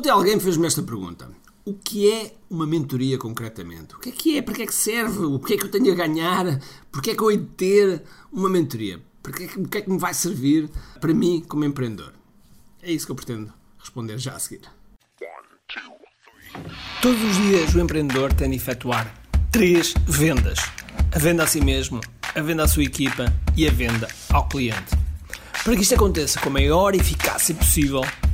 Ontem alguém fez-me esta pergunta. O que é uma mentoria concretamente? O que é que é? Para que é que serve? O que é que eu tenho a ganhar? Por que é que eu hei de ter uma mentoria? Para é que, o que é que me vai servir para mim como empreendedor? É isso que eu pretendo responder já a seguir. Todos os dias o empreendedor tem de efetuar três vendas: a venda a si mesmo, a venda à sua equipa e a venda ao cliente. Para que isto aconteça com a maior eficácia possível,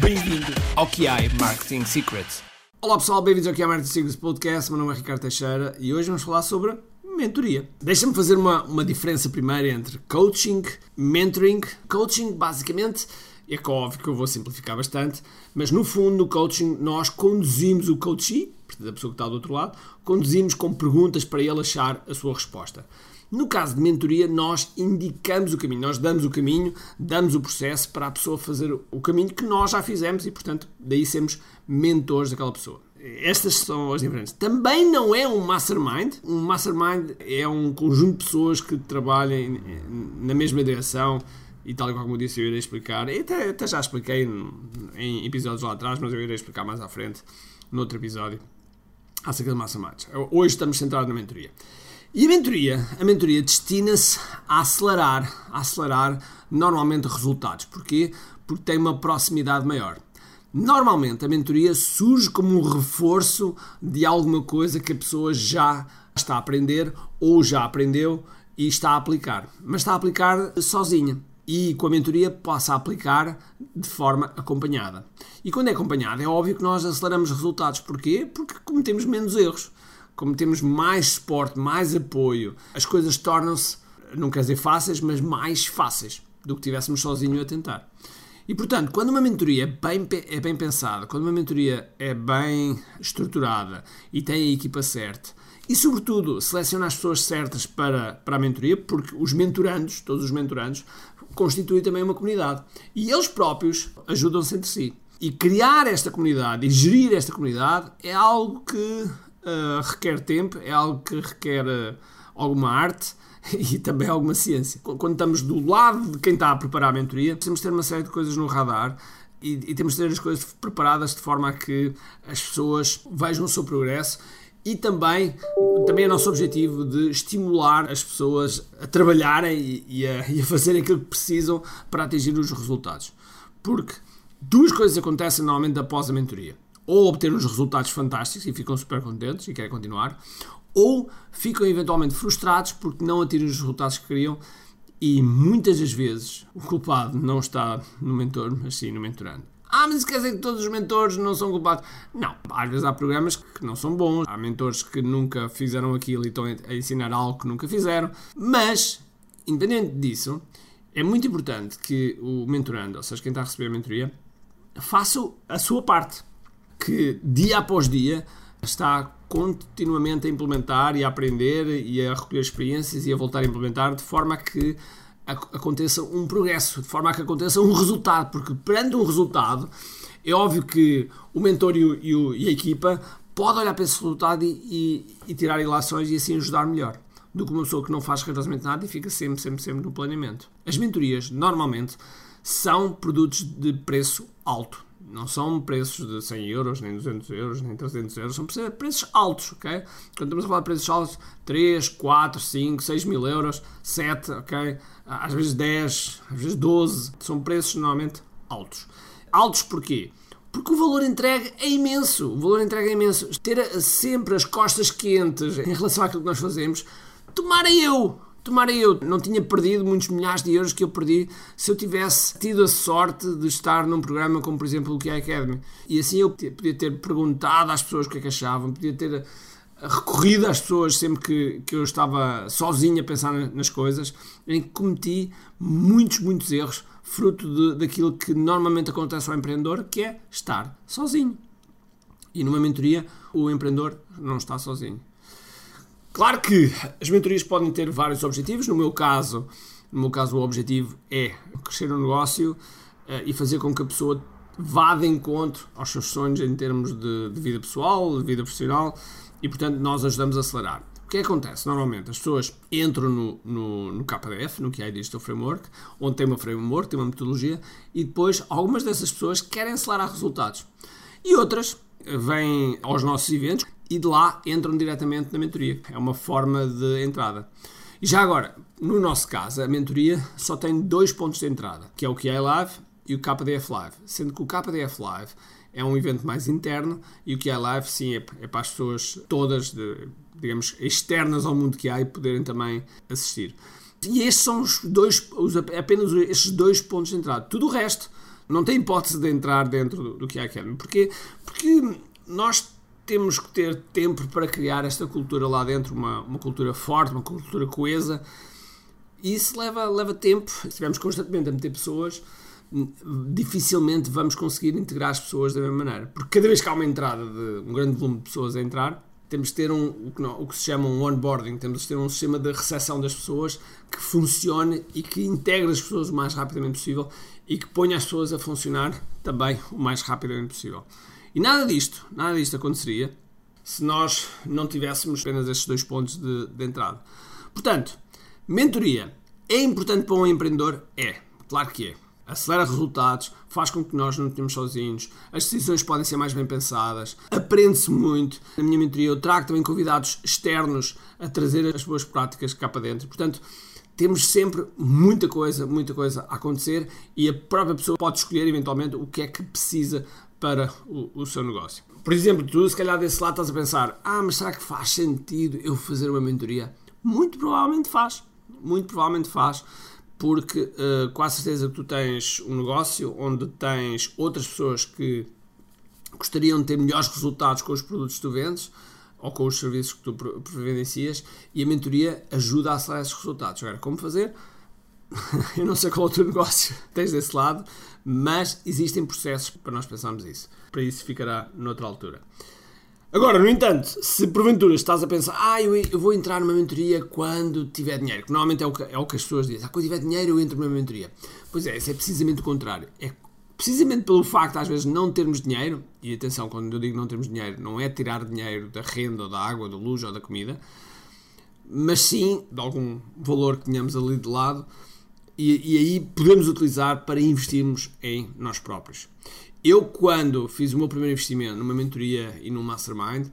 Bem-vindo ao QI Marketing Secrets. Olá pessoal, bem-vindos ao QI Marketing Secrets Podcast. Meu nome é Ricardo Teixeira e hoje vamos falar sobre mentoria. Deixa-me fazer uma, uma diferença primeiro entre coaching, mentoring. Coaching, basicamente, é que óbvio que eu vou simplificar bastante, mas no fundo, no coaching, nós conduzimos o coachee, portanto, a pessoa que está do outro lado, conduzimos com perguntas para ele achar a sua resposta. No caso de mentoria, nós indicamos o caminho, nós damos o caminho, damos o processo para a pessoa fazer o caminho que nós já fizemos e, portanto, daí sermos mentores daquela pessoa. Estas são as diferenças. Também não é um mastermind. Um mastermind é um conjunto de pessoas que trabalham na mesma direção e tal como eu disse, eu irei explicar. Até, até já expliquei em episódios lá atrás, mas eu irei explicar mais à frente, no outro episódio, acerca de masterminds. Hoje estamos centrados na mentoria. E a mentoria, a mentoria destina-se a acelerar, a acelerar normalmente resultados. Porquê? Porque tem uma proximidade maior. Normalmente a mentoria surge como um reforço de alguma coisa que a pessoa já está a aprender ou já aprendeu e está a aplicar. Mas está a aplicar sozinha. E com a mentoria passa a aplicar de forma acompanhada. E quando é acompanhada, é óbvio que nós aceleramos resultados. Porquê? Porque cometemos menos erros como temos mais suporte, mais apoio, as coisas tornam-se, não quer dizer fáceis, mas mais fáceis do que tivéssemos sozinho a tentar. E portanto, quando uma mentoria é bem, é bem pensada, quando uma mentoria é bem estruturada e tem a equipa certa, e sobretudo seleciona as pessoas certas para, para a mentoria, porque os mentorandos, todos os mentorandos, constituem também uma comunidade. E eles próprios ajudam-se entre si. E criar esta comunidade e gerir esta comunidade é algo que uh, requer tempo, é algo que requer uh, alguma arte e também alguma ciência. Quando estamos do lado de quem está a preparar a mentoria, de ter uma série de coisas no radar e, e temos de ter as coisas preparadas de forma a que as pessoas vejam o seu progresso e também, também é nosso objetivo de estimular as pessoas a trabalharem e, e, a, e a fazerem aquilo que precisam para atingir os resultados. Porque duas coisas acontecem normalmente após a mentoria ou obter uns resultados fantásticos e ficam super contentes e querem continuar, ou ficam eventualmente frustrados porque não atingem os resultados que queriam e muitas das vezes o culpado não está no mentor, mas sim no mentorando. Ah, mas isso quer dizer que todos os mentores não são culpados? Não. Às vezes há programas que não são bons, há mentores que nunca fizeram aquilo e estão a ensinar algo que nunca fizeram, mas, independente disso, é muito importante que o mentorando, ou seja, quem está a receber a mentoria, faça a sua parte que dia após dia está continuamente a implementar e a aprender e a recolher experiências e a voltar a implementar de forma a que aconteça um progresso, de forma a que aconteça um resultado, porque perante um resultado é óbvio que o mentor e, o, e, e a equipa pode olhar para esse resultado e, e, tirar ilações e assim ajudar melhor do que uma pessoa que não faz rigorosamente nada e fica sempre, sempre, sempre no planeamento. As mentorias, normalmente, são produtos de preço alto não são preços de 100 euros, nem 200 euros, nem 300 euros, são preços altos, ok? Quando estamos a falar de preços altos, 3, 4, 5, 6 mil euros, 7, ok? Às vezes 10, às vezes 12, são preços normalmente altos. Altos porquê? Porque o valor entregue é imenso, o valor entregue é imenso. Ter sempre as costas quentes em relação àquilo que nós fazemos, tomara eu, Tomara eu não tinha perdido muitos milhares de euros que eu perdi se eu tivesse tido a sorte de estar num programa como, por exemplo, o QI Academy. E assim eu podia ter perguntado às pessoas o que é que achavam, podia ter recorrido às pessoas sempre que, que eu estava sozinho a pensar nas coisas, em que cometi muitos, muitos erros, fruto de, daquilo que normalmente acontece ao empreendedor, que é estar sozinho. E numa mentoria, o empreendedor não está sozinho. Claro que as mentorias podem ter vários objetivos. No meu caso, no meu caso o objetivo é crescer o negócio uh, e fazer com que a pessoa vá de encontro aos seus sonhos em termos de, de vida pessoal, de vida profissional e, portanto, nós ajudamos a acelerar. O que acontece? Normalmente as pessoas entram no, no, no KDF, no QI Digital Framework, onde tem uma framework, tem uma metodologia, e depois algumas dessas pessoas querem acelerar resultados. E outras vêm aos nossos eventos e de lá entram diretamente na mentoria. É uma forma de entrada. E já agora, no nosso caso, a mentoria só tem dois pontos de entrada, que é o QI Live e o KDF Live. Sendo que o KDF Live é um evento mais interno e o é live, sim, é, é para as pessoas todas, de, digamos, externas ao mundo que há e poderem também assistir. E estes são os dois, os, apenas estes dois pontos de entrada. Tudo o resto não tem hipótese de entrar dentro do, do é Academy. Porquê? Porque nós temos que ter tempo para criar esta cultura lá dentro, uma, uma cultura forte, uma cultura coesa. E isso leva, leva tempo. Se estivermos constantemente a meter pessoas, dificilmente vamos conseguir integrar as pessoas da mesma maneira. Porque cada vez que há uma entrada de um grande volume de pessoas a entrar, temos de ter um, o, que não, o que se chama um onboarding, temos de ter um sistema de recepção das pessoas que funcione e que integre as pessoas o mais rapidamente possível e que ponha as pessoas a funcionar também o mais rapidamente possível. E nada disto, nada disto aconteceria se nós não tivéssemos apenas estes dois pontos de, de entrada. Portanto, mentoria é importante para um empreendedor? É, claro que é acelera resultados, faz com que nós não estejamos sozinhos, as decisões podem ser mais bem pensadas, aprende-se muito. Na minha mentoria eu trago também convidados externos a trazer as boas práticas cá para dentro. Portanto, temos sempre muita coisa, muita coisa a acontecer e a própria pessoa pode escolher eventualmente o que é que precisa para o, o seu negócio. Por exemplo, tu se calhar desse lado estás a pensar, ah, mas será que faz sentido eu fazer uma mentoria? Muito provavelmente faz, muito provavelmente faz porque uh, com a certeza que tu tens um negócio onde tens outras pessoas que gostariam de ter melhores resultados com os produtos que tu vendes ou com os serviços que tu providencias e a mentoria ajuda a acelerar esses resultados. Agora, como fazer? Eu não sei qual é o teu negócio tens desse lado, mas existem processos para nós pensarmos isso. Para isso ficará noutra altura. Agora, no entanto, se porventura estás a pensar, ah, eu, eu vou entrar numa mentoria quando tiver dinheiro, que normalmente é o que, é o que as pessoas dizem, ah, quando tiver dinheiro eu entro numa mentoria. Pois é, isso é precisamente o contrário. É precisamente pelo facto às vezes não termos dinheiro, e atenção, quando eu digo não termos dinheiro, não é tirar dinheiro da renda, ou da água, da luz ou da comida, mas sim de algum valor que tenhamos ali de lado, e, e aí podemos utilizar para investirmos em nós próprios. Eu, quando fiz o meu primeiro investimento numa mentoria e num mastermind,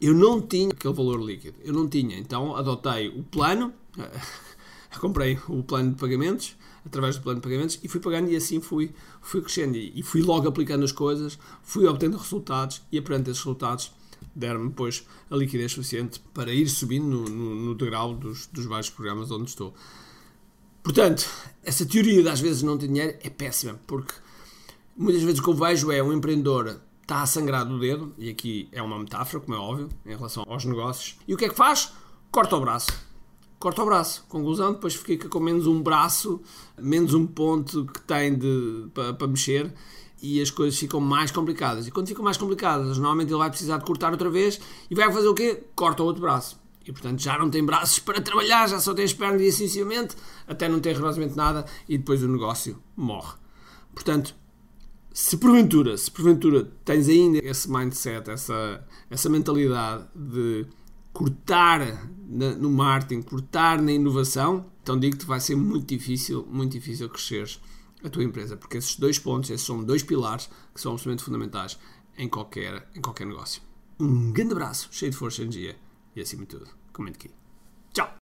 eu não tinha aquele valor líquido. Eu não tinha. Então adotei o plano, comprei o plano de pagamentos, através do plano de pagamentos, e fui pagando e assim fui, fui crescendo. E fui logo aplicando as coisas, fui obtendo resultados e, perante esses resultados, deram-me depois a liquidez suficiente para ir subindo no, no, no degrau dos, dos vários programas onde estou. Portanto, essa teoria de às vezes não ter dinheiro é péssima, porque Muitas vezes o que eu vejo é um empreendedor está a sangrar do dedo, e aqui é uma metáfora, como é óbvio, em relação aos negócios. E o que é que faz? Corta o braço. Corta o braço. Conclusão, depois fica com menos um braço, menos um ponto que tem para, para mexer e as coisas ficam mais complicadas. E quando ficam mais complicadas, normalmente ele vai precisar de cortar outra vez e vai fazer o quê? Corta o outro braço. E portanto já não tem braços para trabalhar, já só tem as pernas e assim até não ter rigorosamente nada e depois o negócio morre. Portanto, se porventura, se porventura tens ainda esse mindset, essa, essa mentalidade de cortar na, no marketing, cortar na inovação, então digo-te vai ser muito difícil, muito difícil cresceres a tua empresa, porque esses dois pontos, esses são dois pilares que são absolutamente fundamentais em qualquer, em qualquer negócio. Um grande abraço, cheio de força e energia e acima de tudo, comente aqui. Tchau!